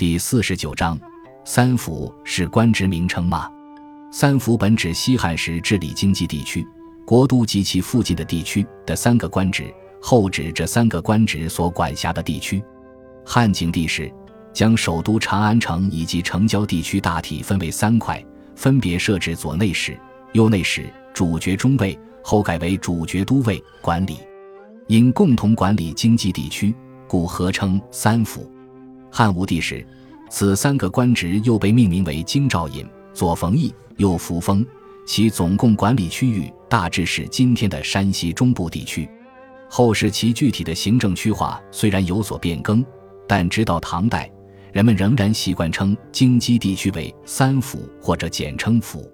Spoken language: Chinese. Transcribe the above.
第四十九章，三府是官职名称吗？三府本指西汉时治理经济地区、国都及其附近的地区的三个官职，后指这三个官职所管辖的地区。汉景帝时，将首都长安城以及城郊地区大体分为三块，分别设置左内史、右内史、主角中尉，后改为主角都尉管理，因共同管理经济地区，故合称三府。汉武帝时，此三个官职又被命名为京兆尹、左冯翊、右扶风，其总共管理区域大致是今天的山西中部地区。后世其具体的行政区划虽然有所变更，但直到唐代，人们仍然习惯称京畿地区为三府或者简称府。